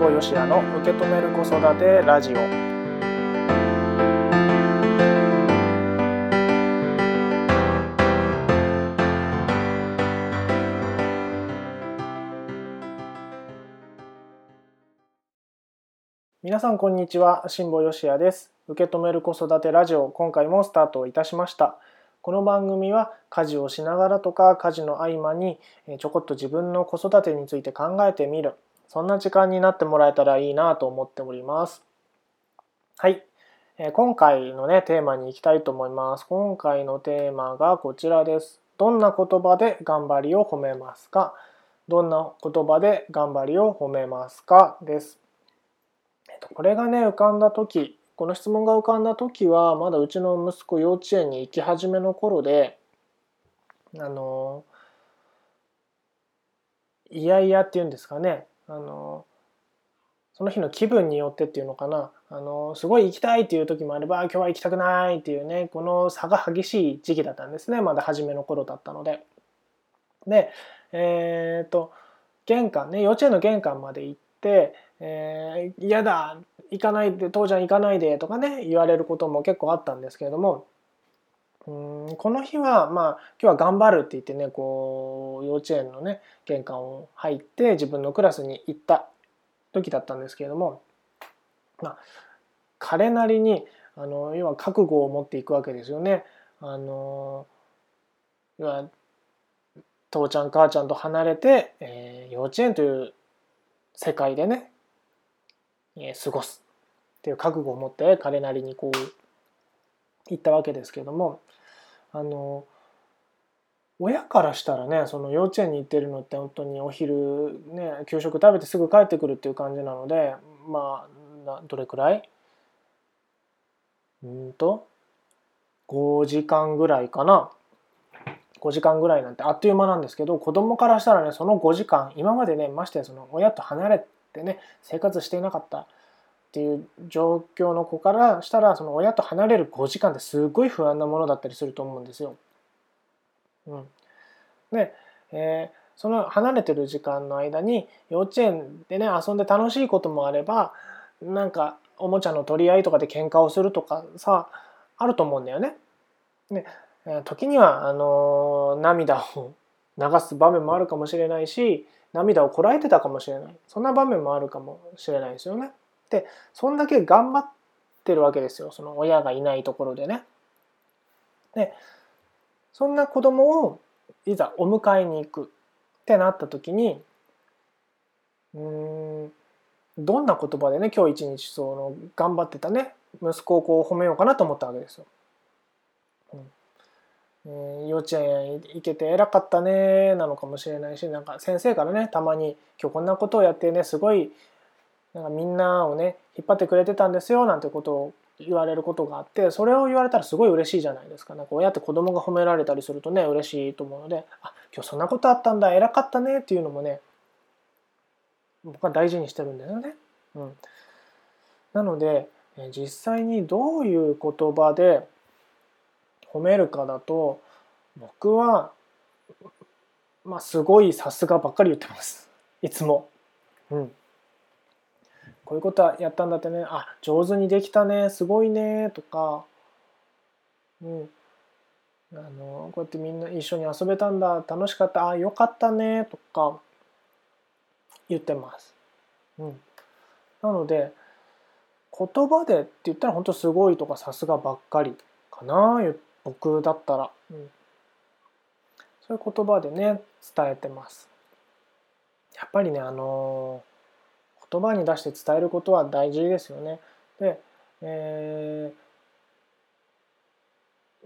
保よしやの受け止める子育てラジオ。皆さんこんにちは辛坊よしやです。受け止める子育てラジオ今回もスタートいたしました。この番組は家事をしながらとか家事の合間にちょこっと自分の子育てについて考えてみる。そんな時間になってもらえたらいいなと思っております。はい。今回のね、テーマに行きたいと思います。今回のテーマがこちらです。どんな言葉で頑張りを褒めますか？どんな言葉で頑張りを褒めますか？です。これがね、浮かんだ時、この質問が浮かんだ時は、まだうちの息子幼稚園に行き始めの頃で、あの、いやいやっていうんですかね、あのその日の気分によってっていうのかなあのすごい行きたいっていう時もあれば今日は行きたくないっていうねこの差が激しい時期だったんですねまだ初めの頃だったので。でえっ、ー、と玄関ね幼稚園の玄関まで行って「えー、嫌だ行かないで父ちゃん行かないで」とかね言われることも結構あったんですけれどもうんこの日はまあ今日は頑張るって言ってねこう幼稚園のね玄関を入って自分のクラスに行った時だったんですけれども、まあ、彼なりにあの要は覚悟を持っていくわけですよね。あの要は父ちゃん母ちゃんと離れて、えー、幼稚園という世界でね、えー、過ごすっていう覚悟を持って彼なりにこう行ったわけですけどもあの親からしたらねその幼稚園に行ってるのって本当にお昼ね給食食べてすぐ帰ってくるっていう感じなのでまあどれくらい？うんと5時間ぐらいかな。5時間ぐらいなんてあっという間なんですけど子供からしたらねその5時間今までねましてその親と離れてね生活していなかったっていう状況の子からしたらその親と離れる5時間ってすごい不安なものだったりすると思うんですよ。うん、で、えー、その離れてる時間の間に幼稚園でね遊んで楽しいこともあればなんかおもちゃの取り合いとかで喧嘩をするとかさあると思うんだよね。で時にはあの涙を流す場面もあるかもしれないし涙をこらえてたかもしれないそんな場面もあるかもしれないですよね。でそんだけ頑張ってるわけですよその親がいないところでね。でそんな子供をいざお迎えに行くってなった時にうんどんな言葉でね今日一日その頑張ってたね息子をこう褒めようかなと思ったわけですよ。うん、幼稚園行けて偉かったねなのかもしれないしなんか先生からねたまに今日こんなことをやってねすごいなんかみんなをね引っ張ってくれてたんですよなんてことを言われることがあってそれを言われたらすごい嬉しいじゃないですかなんか親って子供が褒められたりするとね嬉しいと思うのであ今日そんなことあったんだ偉かったねっていうのもね僕は大事にしてるんだよね。うん、なので実際にどういう言葉で褒めるかだと僕はまあすごいさすがばっかり言ってますいつも。うんこういうことはやったんだってね。あ上手にできたね。すごいね。とか、うん、あのこうやってみんな一緒に遊べたんだ。楽しかった。あよかったね。とか。言ってます。うん、なので言葉でって言ったら本当すごいとかさすがばっかりかな。僕だったら、うん、そういう言葉でね伝えてます。やっぱりねあの言葉に出して伝えることは大事ですよね。で、え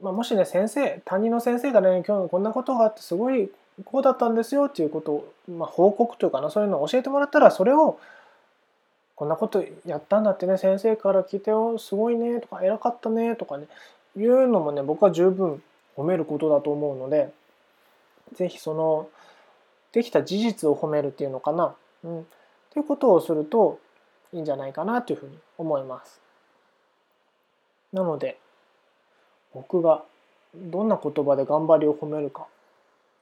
ー、まあ、もしね先生担任の先生がね今日こんなことがあってすごいこうだったんですよっていうことを、まあ、報告というかなそういうのを教えてもらったらそれをこんなことやったんだってね先生から聞いてよすごいねとか偉かったねとかねいうのもね僕は十分褒めることだと思うので是非そのできた事実を褒めるっていうのかな、うん、ということをするといいんじゃないかなというふうに思います。なので僕がどんな言葉で頑張りを褒めるか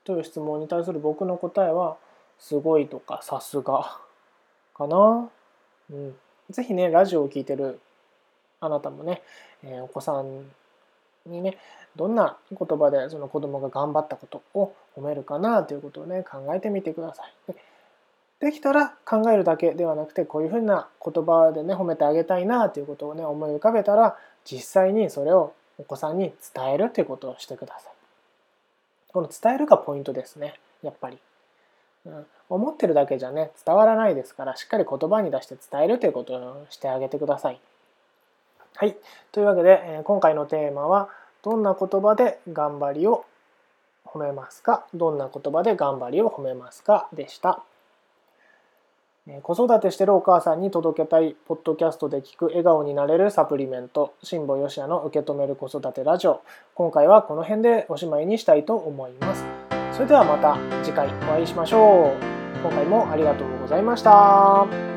という質問に対する僕の答えはすごいとかさすがかな。うん、ぜひねラジオを聴いてるあなたもね、えー、お子さんにねどんな言葉でその子供が頑張ったことを褒めるかなということをね考えてみてください。できたら考えるだけではなくてこういうふうな言葉でね褒めてあげたいなということをね思い浮かべたら実際にそれをお子さんに伝えるということをしてください。この伝えるがポイントですねやっぱり。うん、思ってるだけじゃね伝わらないですからしっかり言葉に出して伝えるということをしてあげてください。はい。というわけで、え今回のテーマはどんな言葉で頑張りを褒めますか？どんな言葉で頑張りを褒めますか？でした。子育てしてるお母さんに届けたいポッドキャストで聞く笑顔になれるサプリメント辛坊よしやの受け止める子育てラジオ。今回はこの辺でおしまいにしたいと思います。それではまた次回お会いしましょう。今回もありがとうございました。